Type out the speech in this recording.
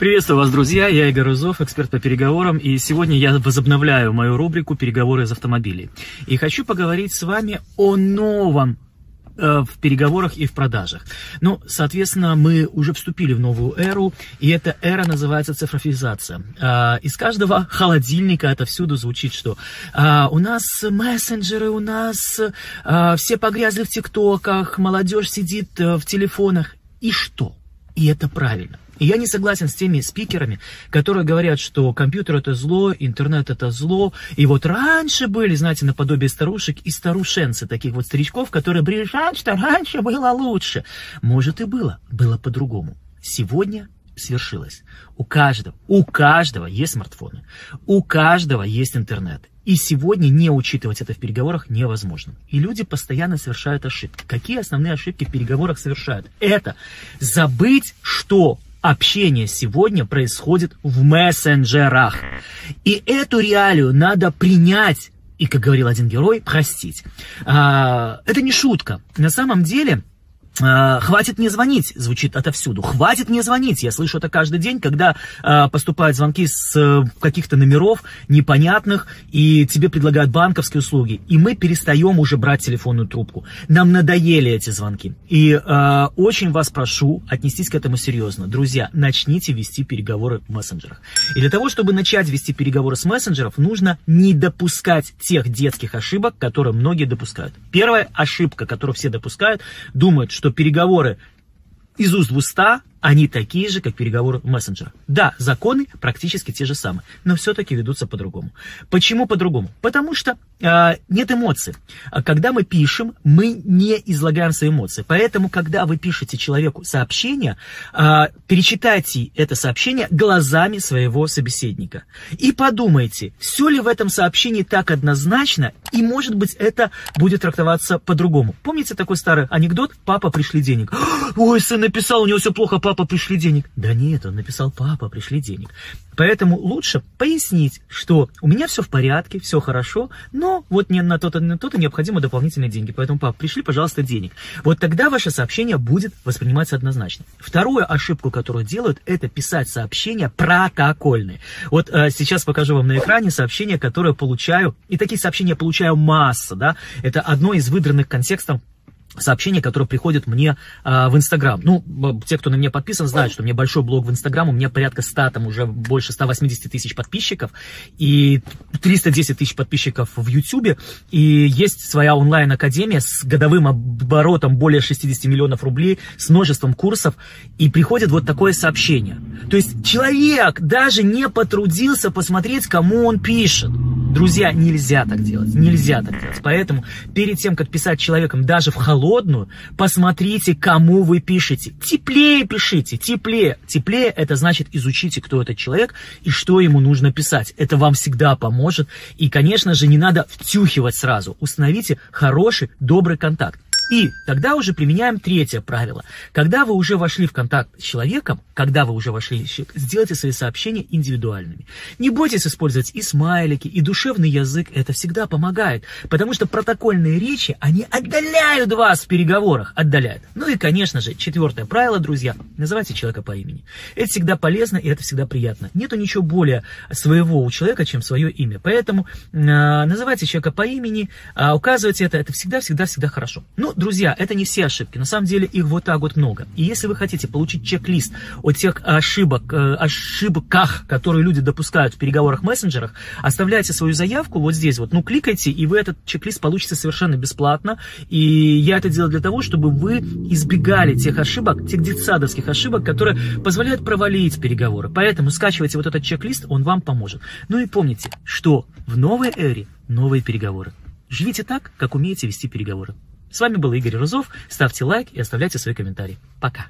Приветствую вас, друзья. Я Игорь Рузов, эксперт по переговорам, и сегодня я возобновляю мою рубрику «Переговоры из автомобилей». И хочу поговорить с вами о новом э, в переговорах и в продажах. Ну, соответственно, мы уже вступили в новую эру, и эта эра называется цифровизация. А, из каждого холодильника это всюду звучит, что а, у нас мессенджеры, у нас а, все погрязли в тиктоках, молодежь сидит э, в телефонах. И что? И это правильно. И я не согласен с теми спикерами, которые говорят, что компьютер это зло, интернет это зло. И вот раньше были, знаете, наподобие старушек и старушенцы, таких вот старичков, которые брежат, что раньше было лучше. Может и было, было по-другому. Сегодня свершилось. У каждого, у каждого есть смартфоны, у каждого есть интернет. И сегодня не учитывать это в переговорах невозможно. И люди постоянно совершают ошибки. Какие основные ошибки в переговорах совершают? Это забыть, что общение сегодня происходит в мессенджерах. И эту реалию надо принять и, как говорил один герой, простить. А, это не шутка. На самом деле, Хватит мне звонить, звучит отовсюду. Хватит мне звонить. Я слышу это каждый день, когда э, поступают звонки с э, каких-то номеров непонятных, и тебе предлагают банковские услуги. И мы перестаем уже брать телефонную трубку. Нам надоели эти звонки. И э, очень вас прошу отнестись к этому серьезно. Друзья, начните вести переговоры в мессенджерах. И для того, чтобы начать вести переговоры с мессенджеров, нужно не допускать тех детских ошибок, которые многие допускают. Первая ошибка, которую все допускают, думают, что переговоры из уст в уста они такие же, как переговоры в мессенджерах. Да, законы практически те же самые, но все-таки ведутся по-другому. Почему по-другому? Потому что э, нет эмоций. А когда мы пишем, мы не излагаем свои эмоции. Поэтому, когда вы пишете человеку сообщение, э, перечитайте это сообщение глазами своего собеседника. И подумайте, все ли в этом сообщении так однозначно, и, может быть, это будет трактоваться по-другому. Помните такой старый анекдот? Папа, пришли денег. Ой, сын написал, у него все плохо, папа, пришли денег. Да нет, он написал, папа, пришли денег. Поэтому лучше пояснить, что у меня все в порядке, все хорошо, но вот не на то-то, на то-то необходимы дополнительные деньги. Поэтому, пап, пришли, пожалуйста, денег. Вот тогда ваше сообщение будет восприниматься однозначно. Вторую ошибку, которую делают, это писать сообщения протокольные. Вот э, сейчас покажу вам на экране сообщения, которые получаю, и такие сообщения получаю масса, да. Это одно из выдранных контекстов сообщения, которые приходят мне э, в Инстаграм. Ну, те, кто на меня подписан, знают, что у меня большой блог в Инстаграм, у меня порядка 100, там уже больше 180 тысяч подписчиков, и 310 тысяч подписчиков в Ютубе, и есть своя онлайн-академия с годовым оборотом более 60 миллионов рублей, с множеством курсов, и приходит вот такое сообщение. То есть человек даже не потрудился посмотреть, кому он пишет. Друзья, нельзя так делать, нельзя так делать. Поэтому перед тем, как писать человеком даже в холодную, посмотрите, кому вы пишете. Теплее пишите, теплее. Теплее это значит изучите, кто этот человек и что ему нужно писать. Это вам всегда поможет. И, конечно же, не надо втюхивать сразу. Установите хороший, добрый контакт. И тогда уже применяем третье правило. Когда вы уже вошли в контакт с человеком, когда вы уже вошли, сделайте свои сообщения индивидуальными. Не бойтесь использовать и смайлики, и душевный язык, это всегда помогает, потому что протокольные речи, они отдаляют вас в переговорах, отдаляют. Ну и, конечно же, четвертое правило, друзья, называйте человека по имени. Это всегда полезно и это всегда приятно. Нету ничего более своего у человека, чем свое имя. Поэтому э, называйте человека по имени, э, указывайте это, это всегда-всегда-всегда хорошо. Ну, друзья, это не все ошибки. На самом деле их вот так вот много. И если вы хотите получить чек-лист о тех ошибок, э, ошибках, которые люди допускают в переговорах мессенджерах, оставляйте свою заявку вот здесь вот. Ну, кликайте, и вы этот чек-лист получите совершенно бесплатно. И я это делаю для того, чтобы вы избегали тех ошибок, тех детсадовских ошибок, которые позволяют провалить переговоры. Поэтому скачивайте вот этот чек-лист, он вам поможет. Ну и помните, что в новой эре новые переговоры. Живите так, как умеете вести переговоры. С вами был Игорь Рузов. Ставьте лайк и оставляйте свои комментарии. Пока.